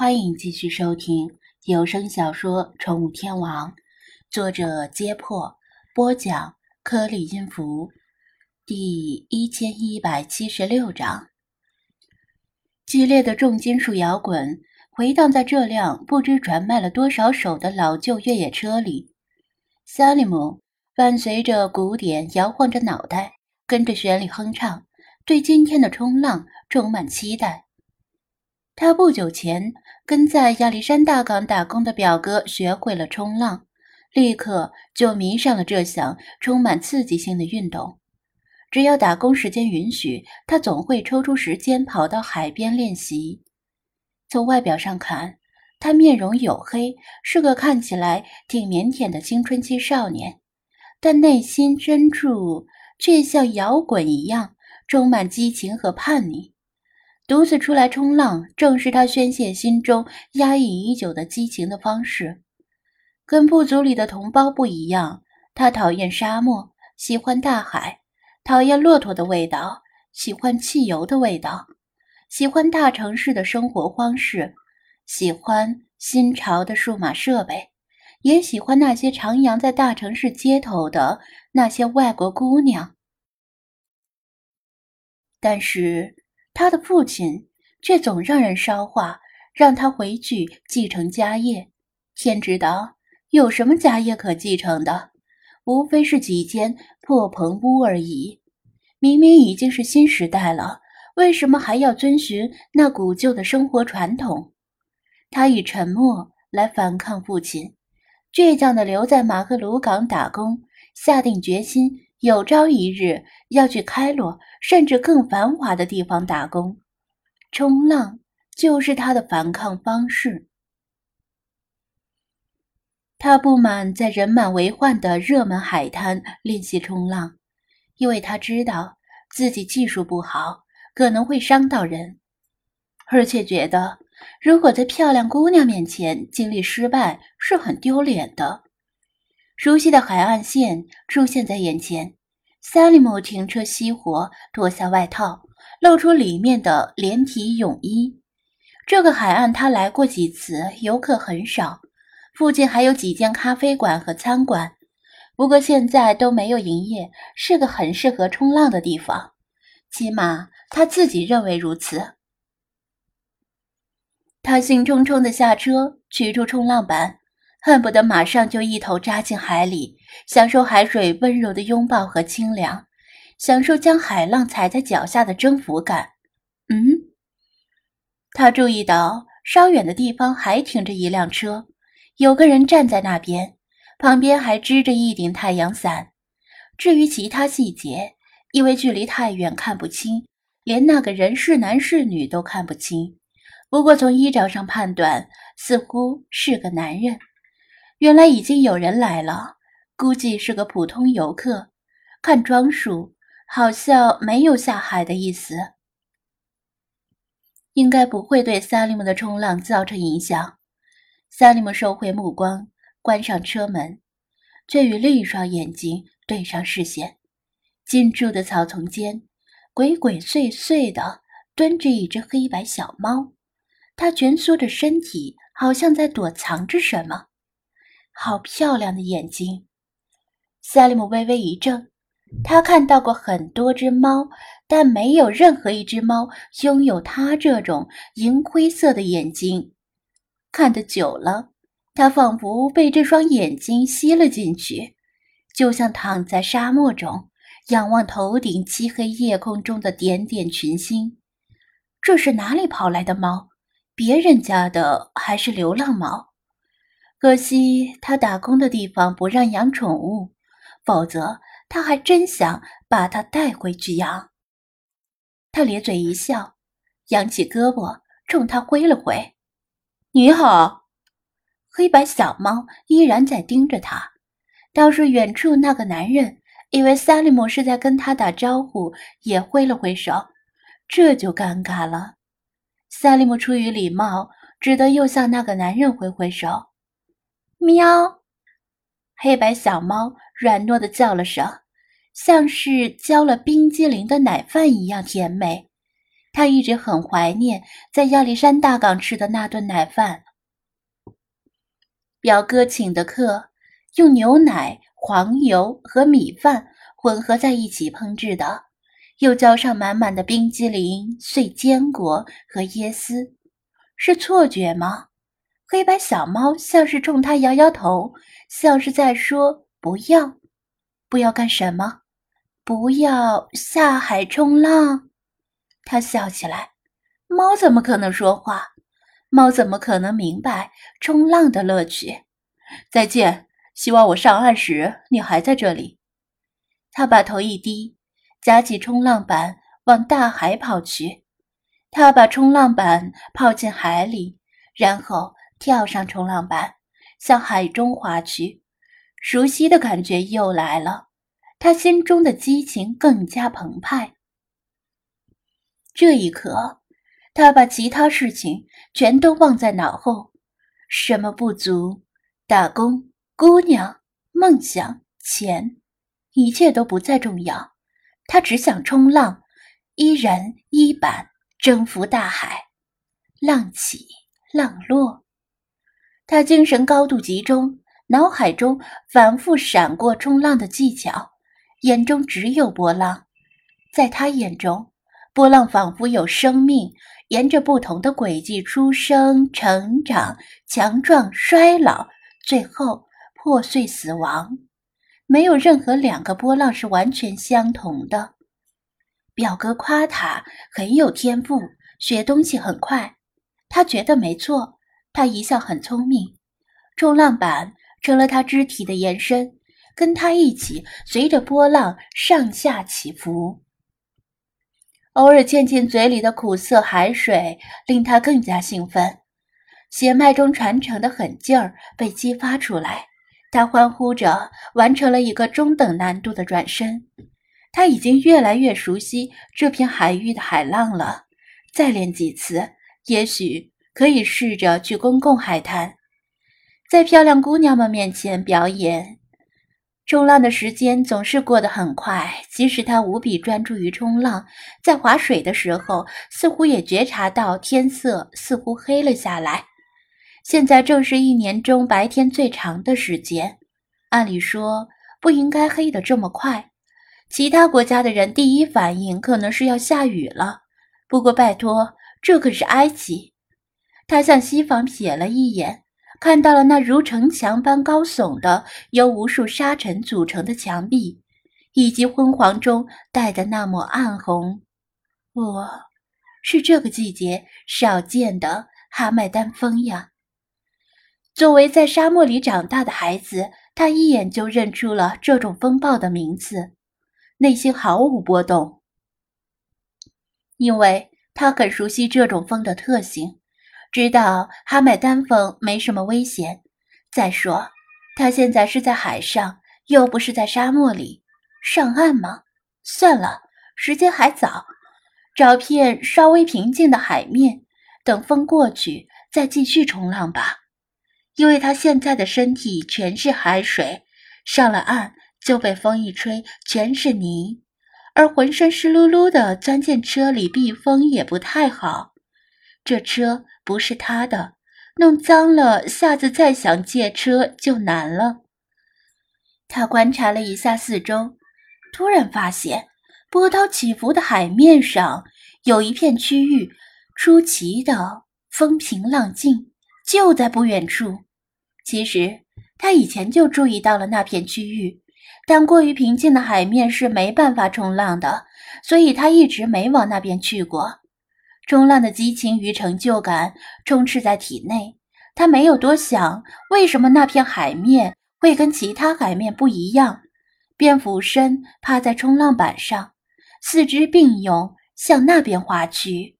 欢迎继续收听有声小说《宠物天王》，作者：揭破，播讲：颗粒音符，第一千一百七十六章。激烈的重金属摇滚回荡在这辆不知转卖了多少手的老旧越野车里。萨利姆伴随着鼓点摇晃着脑袋，跟着旋律哼唱，对今天的冲浪充满期待。他不久前跟在亚历山大港打工的表哥学会了冲浪，立刻就迷上了这项充满刺激性的运动。只要打工时间允许，他总会抽出时间跑到海边练习。从外表上看，他面容黝黑，是个看起来挺腼腆的青春期少年，但内心深处却像摇滚一样充满激情和叛逆。独自出来冲浪，正是他宣泄心中压抑已久的激情的方式。跟部族里的同胞不一样，他讨厌沙漠，喜欢大海；讨厌骆驼的味道，喜欢汽油的味道；喜欢大城市的生活方式，喜欢新潮的数码设备，也喜欢那些徜徉在大城市街头的那些外国姑娘。但是。他的父亲却总让人捎话，让他回去继承家业。天知道有什么家业可继承的，无非是几间破棚屋而已。明明已经是新时代了，为什么还要遵循那古旧的生活传统？他以沉默来反抗父亲，倔强地留在马克鲁港打工，下定决心。有朝一日要去开罗，甚至更繁华的地方打工，冲浪就是他的反抗方式。他不满在人满为患的热门海滩练习冲浪，因为他知道自己技术不好，可能会伤到人，而且觉得如果在漂亮姑娘面前经历失败是很丢脸的。熟悉的海岸线出现在眼前，萨利姆停车熄火，脱下外套，露出里面的连体泳衣。这个海岸他来过几次，游客很少，附近还有几间咖啡馆和餐馆，不过现在都没有营业，是个很适合冲浪的地方，起码他自己认为如此。他兴冲冲地下车，取出冲浪板。恨不得马上就一头扎进海里，享受海水温柔的拥抱和清凉，享受将海浪踩在脚下的征服感。嗯，他注意到稍远的地方还停着一辆车，有个人站在那边，旁边还支着一顶太阳伞。至于其他细节，因为距离太远看不清，连那个人是男是女都看不清。不过从衣着上判断，似乎是个男人。原来已经有人来了，估计是个普通游客。看装束，好像没有下海的意思，应该不会对萨利姆的冲浪造成影响。萨利姆收回目光，关上车门，却与另一双眼睛对上视线。近处的草丛间，鬼鬼祟祟地蹲着一只黑白小猫，它蜷缩着身体，好像在躲藏着什么。好漂亮的眼睛！萨利姆微微一怔，他看到过很多只猫，但没有任何一只猫拥有他这种银灰色的眼睛。看得久了，他仿佛被这双眼睛吸了进去，就像躺在沙漠中，仰望头顶漆黑夜空中的点点群星。这是哪里跑来的猫？别人家的还是流浪猫？可惜他打工的地方不让养宠物，否则他还真想把它带回去养。他咧嘴一笑，扬起胳膊冲他挥了挥：“你好。”黑白小猫依然在盯着他，倒是远处那个男人以为萨利姆是在跟他打招呼，也挥了挥手，这就尴尬了。萨利姆出于礼貌，只得又向那个男人挥挥手。喵！黑白小猫软糯的叫了声，像是浇了冰激凌的奶饭一样甜美。它一直很怀念在亚历山大港吃的那顿奶饭。表哥请的客，用牛奶、黄油和米饭混合在一起烹制的，又浇上满满的冰激凌、碎坚果和椰丝。是错觉吗？黑白小猫像是冲他摇摇头，像是在说：“不要，不要干什么？不要下海冲浪。”他笑起来。猫怎么可能说话？猫怎么可能明白冲浪的乐趣？再见，希望我上岸时你还在这里。他把头一低，夹起冲浪板往大海跑去。他把冲浪板抛进海里，然后跳上冲浪板，向海中滑去。熟悉的感觉又来了，他心中的激情更加澎湃。这一刻，他把其他事情全都忘在脑后，什么不足、打工、姑娘、梦想、钱，一切都不再重要。他只想冲浪，一人一板，征服大海。浪起浪落，他精神高度集中，脑海中反复闪过冲浪的技巧，眼中只有波浪。在他眼中。波浪仿佛有生命，沿着不同的轨迹出生、成长、强壮、衰老，最后破碎死亡。没有任何两个波浪是完全相同的。表哥夸他很有天赋，学东西很快。他觉得没错，他一向很聪明。冲浪板成了他肢体的延伸，跟他一起随着波浪上下起伏。偶尔溅进嘴里的苦涩海水令他更加兴奋，血脉中传承的狠劲儿被激发出来。他欢呼着完成了一个中等难度的转身。他已经越来越熟悉这片海域的海浪了。再练几次，也许可以试着去公共海滩，在漂亮姑娘们面前表演。冲浪的时间总是过得很快，即使他无比专注于冲浪，在划水的时候，似乎也觉察到天色似乎黑了下来。现在正是一年中白天最长的时间，按理说不应该黑得这么快。其他国家的人第一反应可能是要下雨了，不过拜托，这可是埃及。他向西方瞥了一眼。看到了那如城墙般高耸的、由无数沙尘组成的墙壁，以及昏黄中带的那抹暗红。我，是这个季节少见的哈麦丹风呀！作为在沙漠里长大的孩子，他一眼就认出了这种风暴的名字，内心毫无波动，因为他很熟悉这种风的特性。知道哈麦丹峰没什么危险。再说，他现在是在海上，又不是在沙漠里。上岸吗？算了，时间还早，找片稍微平静的海面，等风过去再继续冲浪吧。因为他现在的身体全是海水，上了岸就被风一吹全是泥，而浑身湿漉漉的钻进车里避风也不太好。这车。不是他的，弄脏了，下次再想借车就难了。他观察了一下四周，突然发现波涛起伏的海面上有一片区域出奇的风平浪静，就在不远处。其实他以前就注意到了那片区域，但过于平静的海面是没办法冲浪的，所以他一直没往那边去过。冲浪的激情与成就感充斥在体内，他没有多想为什么那片海面会跟其他海面不一样，便俯身趴在冲浪板上，四肢并用向那边划去。